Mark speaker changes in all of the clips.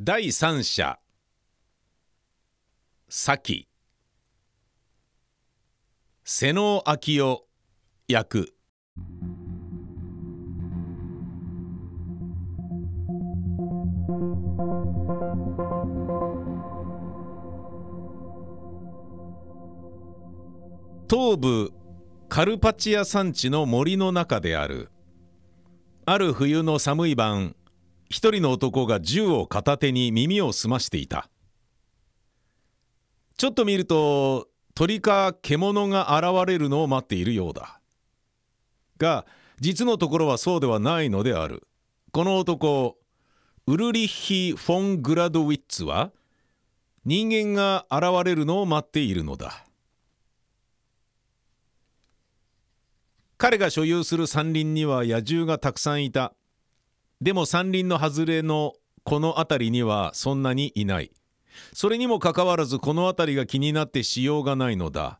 Speaker 1: 第三者先。瀬能昭夫役。東部カルパチア山地の森の中である。ある冬の寒い晩一人の男が銃を片手に耳を澄ましていた。ちょっと見ると鳥か獣が現れるのを待っているようだ。が実のところはそうではないのである。この男ウルリッヒ・フォン・グラドウィッツは人間が現れるのを待っているのだ。彼が所有する山林には野獣がたくさんいた。でも山林の外れのこの辺りにはそんなにいない。それにもかかわらずこの辺りが気になってしようがないのだ。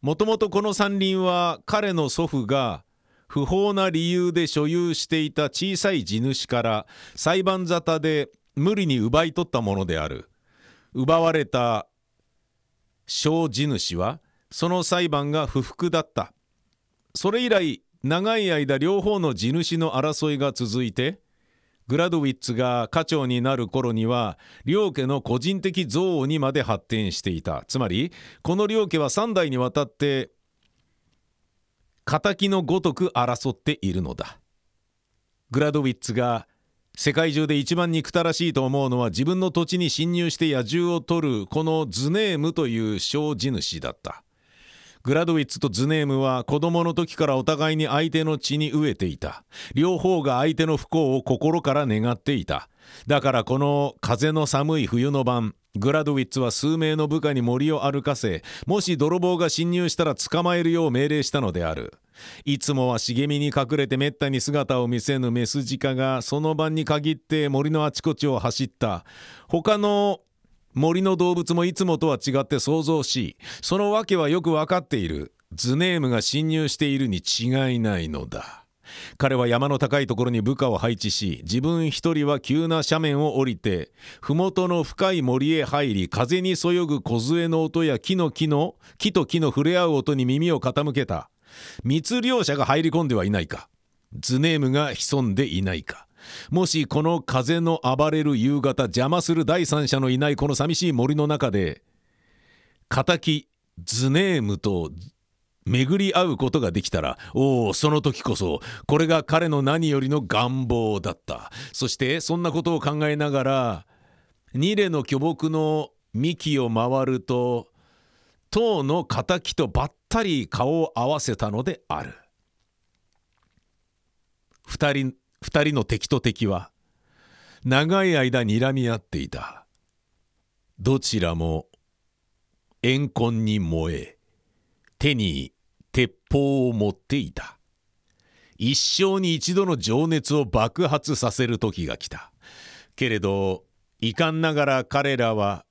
Speaker 1: もともとこの山林は彼の祖父が不法な理由で所有していた小さい地主から裁判沙汰で無理に奪い取ったものである。奪われた小地主はその裁判が不服だった。それ以来長い間両方の地主の争いが続いてグラドウィッツが課長になる頃には両家の個人的憎悪にまで発展していた。つまりこの両家は3代にわたって敵のごとく争っているのだ。グラドウィッツが世界中で一番憎たらしいと思うのは自分の土地に侵入して野獣を取るこのズネームという小地主だった。グラドウィッツとズネームは子供の時からお互いに相手の血に飢えていた。両方が相手の不幸を心から願っていた。だからこの風の寒い冬の晩、グラドウィッツは数名の部下に森を歩かせ、もし泥棒が侵入したら捕まえるよう命令したのである。いつもは茂みに隠れてめったに姿を見せぬメスジカがその晩に限って森のあちこちを走った。他の森の動物もいつもとは違って想像しその訳はよく分かっている。ズネームが侵入しているに違いないのだ。彼は山の高いところに部下を配置し自分一人は急な斜面を降りて麓の深い森へ入り風にそよぐ梢の音や木の木の木と木の触れ合う音に耳を傾けた。密漁者が入り込んではいないか。ズネームが潜んでいないか。もしこの風の暴れる夕方邪魔する第三者のいないこの寂しい森の中で敵ズネームと巡り合うことができたらおおその時こそこれが彼の何よりの願望だった。そしてそんなことを考えながらニレの巨木の幹を回ると塔の敵とばったり顔を合わせたのである。二人二人の敵と敵は長い間睨み合っていた。どちらも怨恨に燃え手に鉄砲を持っていた。一生に一度の情熱を爆発させる時が来た。けれど遺憾ながら彼らは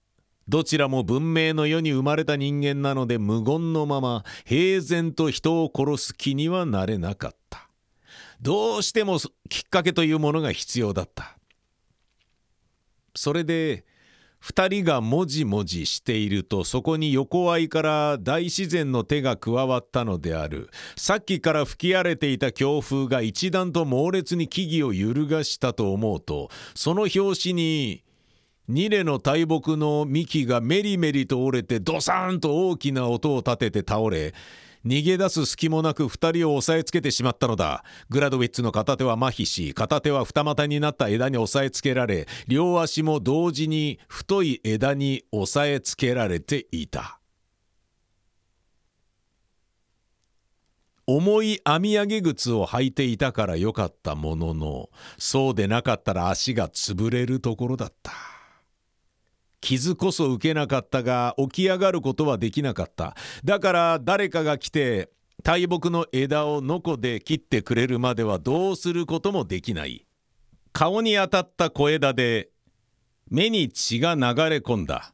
Speaker 1: どちらも文明の世に生まれた人間なので無言のまま平然と人を殺す気にはなれなかった。どうしてもきっかけというものが必要だった。それで2人がもじもじしているとそこに横合いから大自然の手が加わったのである。さっきから吹き荒れていた強風が一段と猛烈に木々を揺るがしたと思うとその拍子にニレの大木の幹がメリメリと折れてドサーンと大きな音を立てて倒れ逃げ出す隙もなく2人を押さえつけてしまったのだ。グラドウィッツの片手は麻痺し片手は二股になった枝に押さえつけられ両足も同時に太い枝に押さえつけられていた。重い編み上げ靴を履いていたからよかったもののそうでなかったら足が潰れるところだった。傷こそ受けなかったが起き上がることはできなかった。だから誰かが来て大木の枝をノコで切ってくれるまではどうすることもできない。顔に当たった小枝で目に血が流れ込んだ。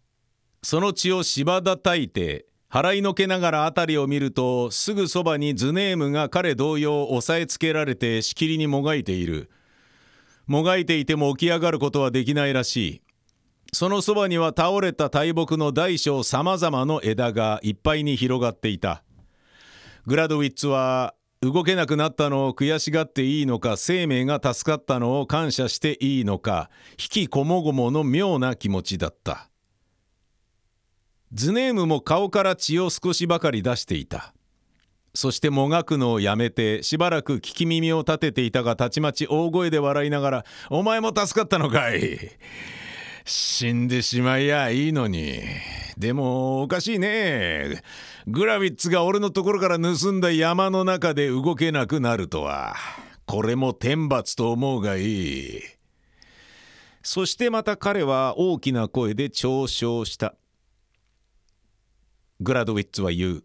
Speaker 1: その血を芝叩いて払いのけながら辺りを見るとすぐそばにズネームが彼同様押さえつけられてしきりにもがいているもがいていても起き上がることはできないらしい。そのそばには倒れた大木の大小さまざまの枝がいっぱいに広がっていた。グラドウィッツは動けなくなったのを悔しがっていいのか生命が助かったのを感謝していいのか引きこもごもの妙な気持ちだった。ズネームも顔から血を少しばかり出していた。そしてもがくのをやめてしばらく聞き耳を立てていたがたちまち大声で笑いながら「お前も助かったのかい。死んでしまいやいいのに。でもおかしいね。グラビッツが俺のところから盗んだ山の中で動けなくなるとは。これも天罰と思うがいい。そしてまた彼は大きな声で嘲笑した。グラドウィッツは言う。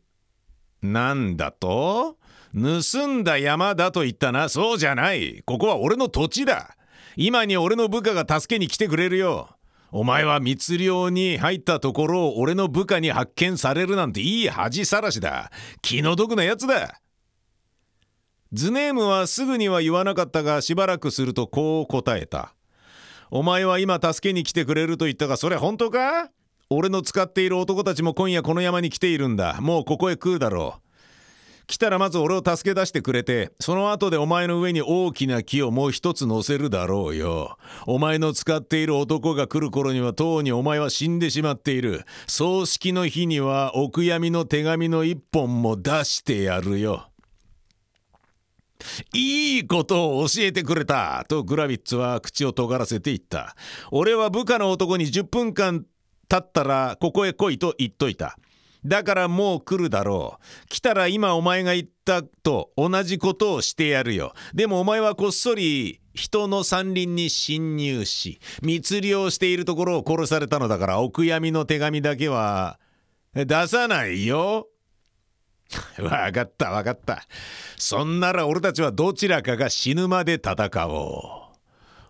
Speaker 1: なんだと？盗んだ山だと言ったな。そうじゃない。ここは俺の土地だ。今に俺の部下が助けに来てくれるよ。お前は密漁に入ったところを俺の部下に発見されるなんていい恥さらしだ。気の毒なやつだ。ズネームはすぐには言わなかったがしばらくするとこう答えた。お前は今助けに来てくれると言ったがそれ本当か？俺の使っている男たちも今夜この山に来ているんだ。もうここへ来るだろう。来たらまず俺を助け出してくれてその後でお前の上に大きな木をもう一つ乗せるだろうよお前の使っている男が来る頃にはとうにお前は死んでしまっている葬式の日にはお悔やみの手紙の一本も出してやるよいいことを教えてくれたとグラビッツは口を尖らせて言った。俺は部下の男に10分間経ったらここへ来いと言っといた。だからもう来るだろう。来たら今お前が言ったと同じことをしてやるよ。でもお前はこっそり人の山林に侵入し、密漁しているところを殺されたのだからお悔やみの手紙だけは出さないよ。わかったわかった。そんなら俺たちはどちらかが死ぬまで戦おう。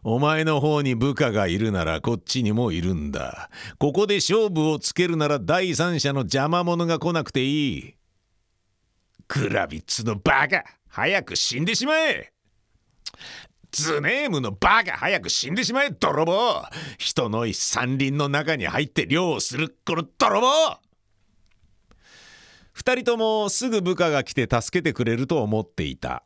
Speaker 1: お前の方に部下がいるならこっちにもいるんだ。ここで勝負をつけるなら第三者の邪魔者が来なくていい。グラビッツのバカ早く死んでしまえ。ズネームのバカ早く死んでしまえ泥棒。人の山林の中に入って漁をするこの泥棒。二人ともすぐ部下が来て助けてくれると思っていた。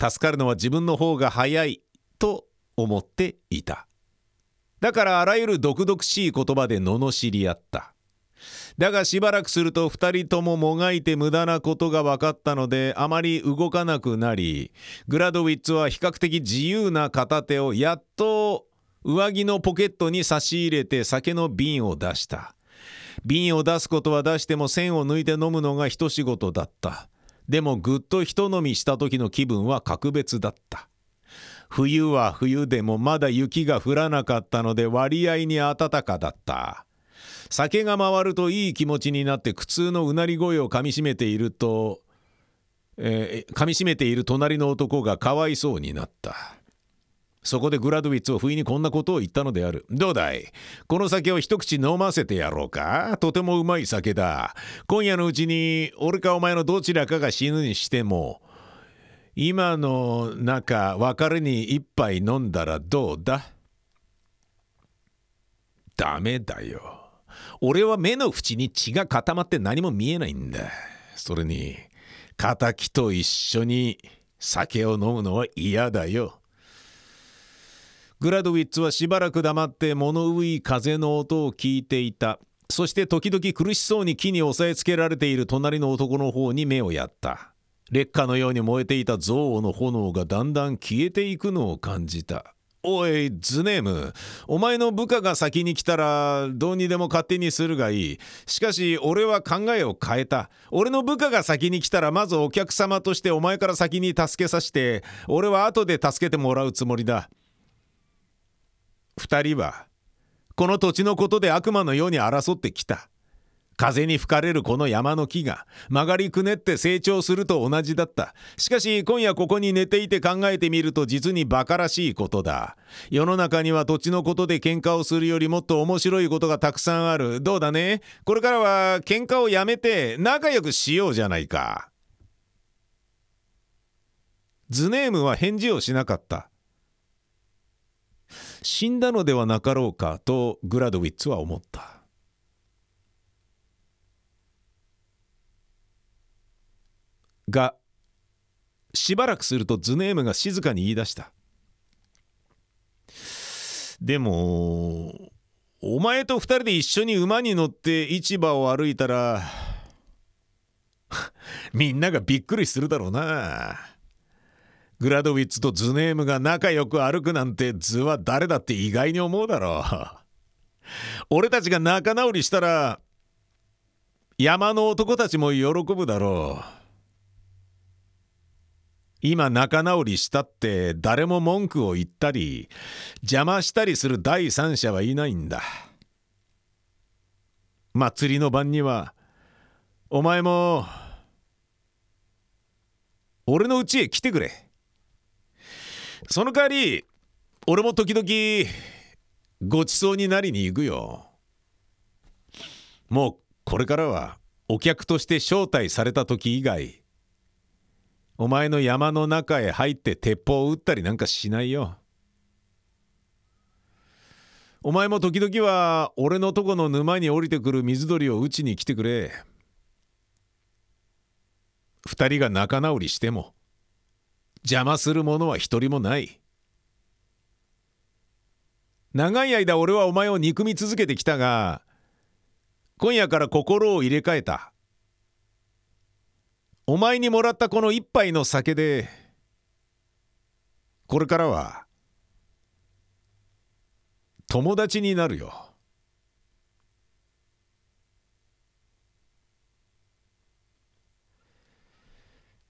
Speaker 1: 助かるのは自分の方が早い。と思っていた。だからあらゆる毒々しい言葉で罵り合った。だがしばらくすると2人とももがいて無駄なことが分かったのであまり動かなくなりグラドウィッツは比較的自由な片手をやっと上着のポケットに差し入れて酒の瓶を出した。瓶を出すことは出しても線を抜いて飲むのが一仕事だった。でもぐっと一飲みした時の気分は格別だった。冬は冬でもまだ雪が降らなかったので割合に暖かだった酒が回るといい気持ちになって苦痛のうなり声をかみしめていると、えー、噛みしめている隣の男がかわいそうになったそこでグラドウィッツを不意にこんなことを言ったのである。どうだい？この酒を一口飲ませてやろうか？とてもうまい酒だ。今夜のうちに俺かお前のどちらかが死ぬにしても今の中別れに一杯飲んだらどうだ？ダメだよ。俺は目の縁に血が固まって何も見えないんだ。それに、敵と一緒に酒を飲むのは嫌だよ。グラドウィッツはしばらく黙って物憂い風の音を聞いていた。そして時々苦しそうに木に押さえつけられている隣の男の方に目をやった。劣化のように燃えていた憎悪の炎がだんだん消えていくのを感じた。おい、ズネーム。お前の部下が先に来たら、どうにでも勝手にするがいい。しかし、俺は考えを変えた。俺の部下が先に来たら、まずお客様としてお前から先に助けさせて、俺は後で助けてもらうつもりだ。二人は、この土地のことで悪魔のように争ってきた。風に吹かれるこの山の木が曲がりくねって成長すると同じだった。しかし今夜ここに寝ていて考えてみると実に馬鹿らしいことだ。世の中には土地のことで喧嘩をするよりもっと面白いことがたくさんある。どうだね？これからは喧嘩をやめて仲良くしようじゃないか。ズネームは返事をしなかった。死んだのではなかろうかとグラドウィッツは思ったがしばらくするとズネームが静かに言い出した。でもお前と二人で一緒に馬に乗って市場を歩いたら みんながびっくりするだろうな。グラドウィッツとズネームが仲良く歩くなんて図は誰だって意外に思うだろう。俺たちが仲直りしたら山の男たちも喜ぶだろう。今仲直りしたって誰も文句を言ったり邪魔したりする第三者はいないんだ。祭りの晩にはお前も俺の家へ来てくれ。その代わり俺も時々ごちそうになりに行くよ。もうこれからはお客として招待された時以外お前の山の中へ入って鉄砲を撃ったりなんかしないよ。お前も時々は俺のとこの沼に降りてくる水鳥を打ちに来てくれ。二人が仲直りしても邪魔する者は一人もない。長い間俺はお前を憎み続けてきたが今夜から心を入れ替えた。お前にもらったこの一杯の酒でこれからは友達になるよ。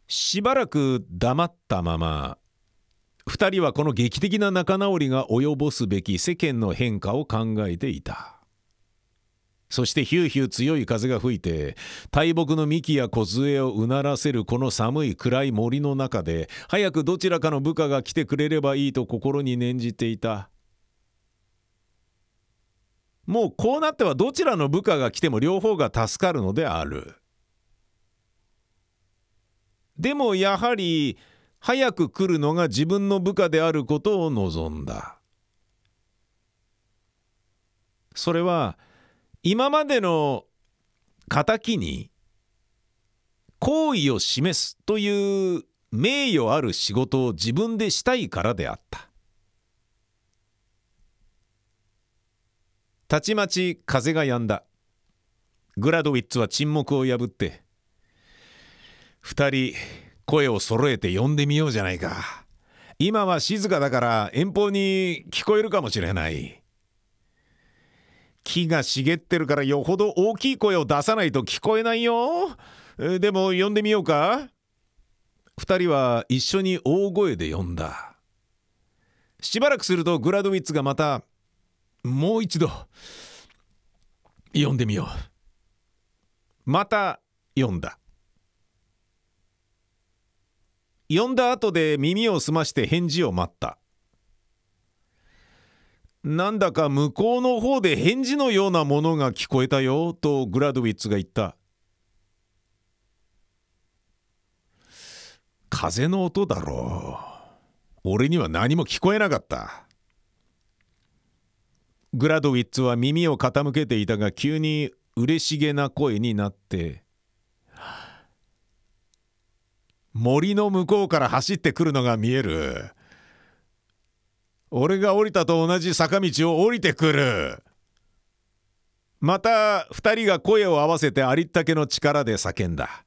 Speaker 1: しばらく黙ったまま2人はこの劇的な仲直りが及ぼすべき世間の変化を考えていた。そしてヒューヒュー強い風が吹いて大木の幹や梢をうならせるこの寒い暗い森の中で早くどちらかの部下が来てくれればいいと心に念じていた。もうこうなってはどちらの部下が来ても両方が助かるのである。でもやはり早く来るのが自分の部下であることを望んだ。それは今までの敵に好意を示すという名誉ある仕事を自分でしたいからであった。たちまち風が止んだ。グラドウィッツは沈黙を破って二人声を揃えて呼んでみようじゃないか。今は静かだから遠方に聞こえるかもしれない。木が茂ってるからよほど大きい声を出さないと聞こえないよ。でも呼んでみようか。二人は一緒に大声で呼んだ。しばらくするとグラドウィッツがまたもう一度呼んでみよう。また呼んだ。呼んだ後で耳を澄まして返事を待った。なんだか向こうの方で返事のようなものが聞こえたよとグラドウィッツが言った。風の音だろう。俺には何も聞こえなかった。グラドウィッツは耳を傾けていたが急に嬉しげな声になって森の向こうから走ってくるのが見える。俺が降りたと同じ坂道を降りてくる。また2人が声を合わせてありったけの力で叫んだ。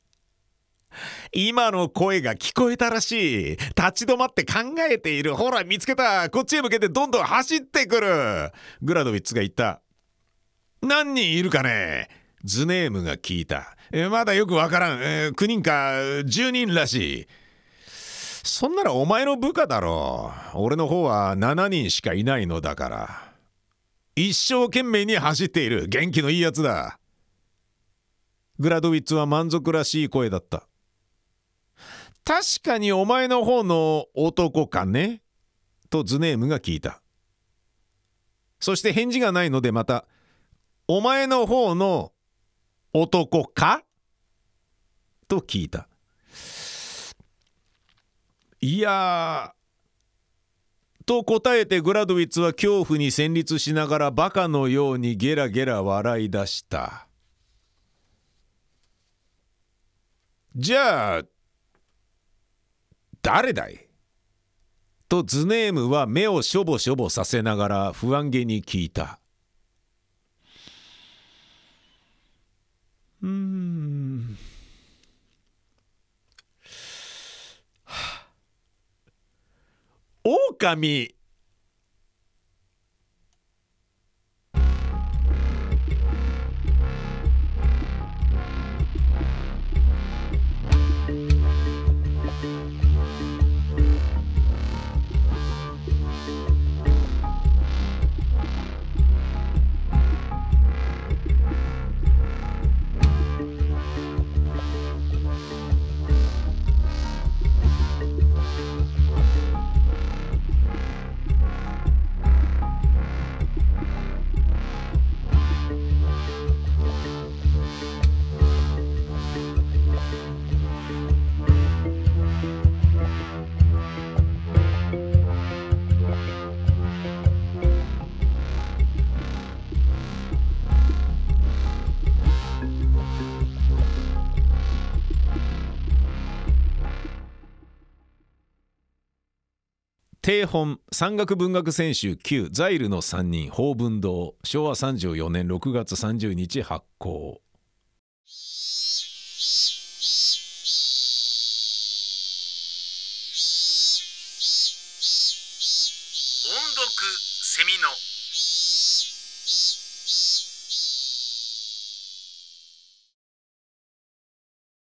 Speaker 1: 今の声が聞こえたらしい。立ち止まって考えている。ほら見つけた。こっちへ向けてどんどん走ってくる。グラドウィッツが言った。何人いるかね？ズネームが聞いた。えまだよくわからん、9人か10人らしい。そんならお前の部下だろう。俺の方は7人しかいないのだから。一生懸命に走っている元気のいいやつだ。グラドウィッツは満足らしい声だった。確かにお前の方の男かね？とズネームが聞いた。そして返事がないのでまた、お前の方の男か？と聞いた。いやと答えてグラドウィッツは恐怖に戦慄しながらバカのようにゲラゲラ笑い出した。じゃあ誰だい？とズネームは目をしょぼしょぼさせながら不安げに聞いたうん狼。定本山岳文学選集9ザイルの3人法文堂。昭和34年6月30日発行。